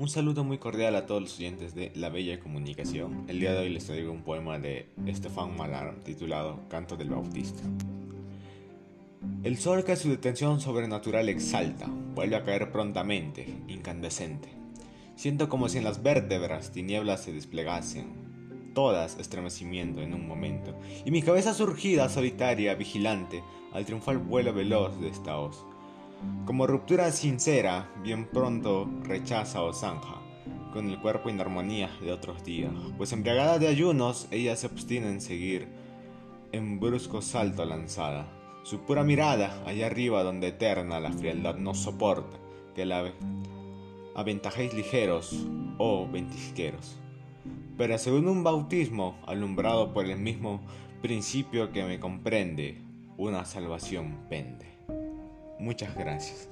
Un saludo muy cordial a todos los oyentes de La Bella Comunicación. El día de hoy les traigo un poema de Estefan Malar titulado Canto del Bautista. El sol que su detención sobrenatural exalta, vuelve a caer prontamente, incandescente. Siento como si en las vértebras tinieblas se desplegasen, todas estremecimiento en un momento, y mi cabeza surgida, solitaria, vigilante, al triunfal vuelo veloz de esta hoz como ruptura sincera, bien pronto rechaza o zanja, con el cuerpo en armonía de otros días, pues embriagada de ayunos, ella se obstina en seguir, en brusco salto lanzada. Su pura mirada, allá arriba donde eterna la frialdad no soporta, que la aventajéis ligeros, oh ventisqueros. Pero según un bautismo alumbrado por el mismo principio que me comprende, una salvación pende. Muchas gracias.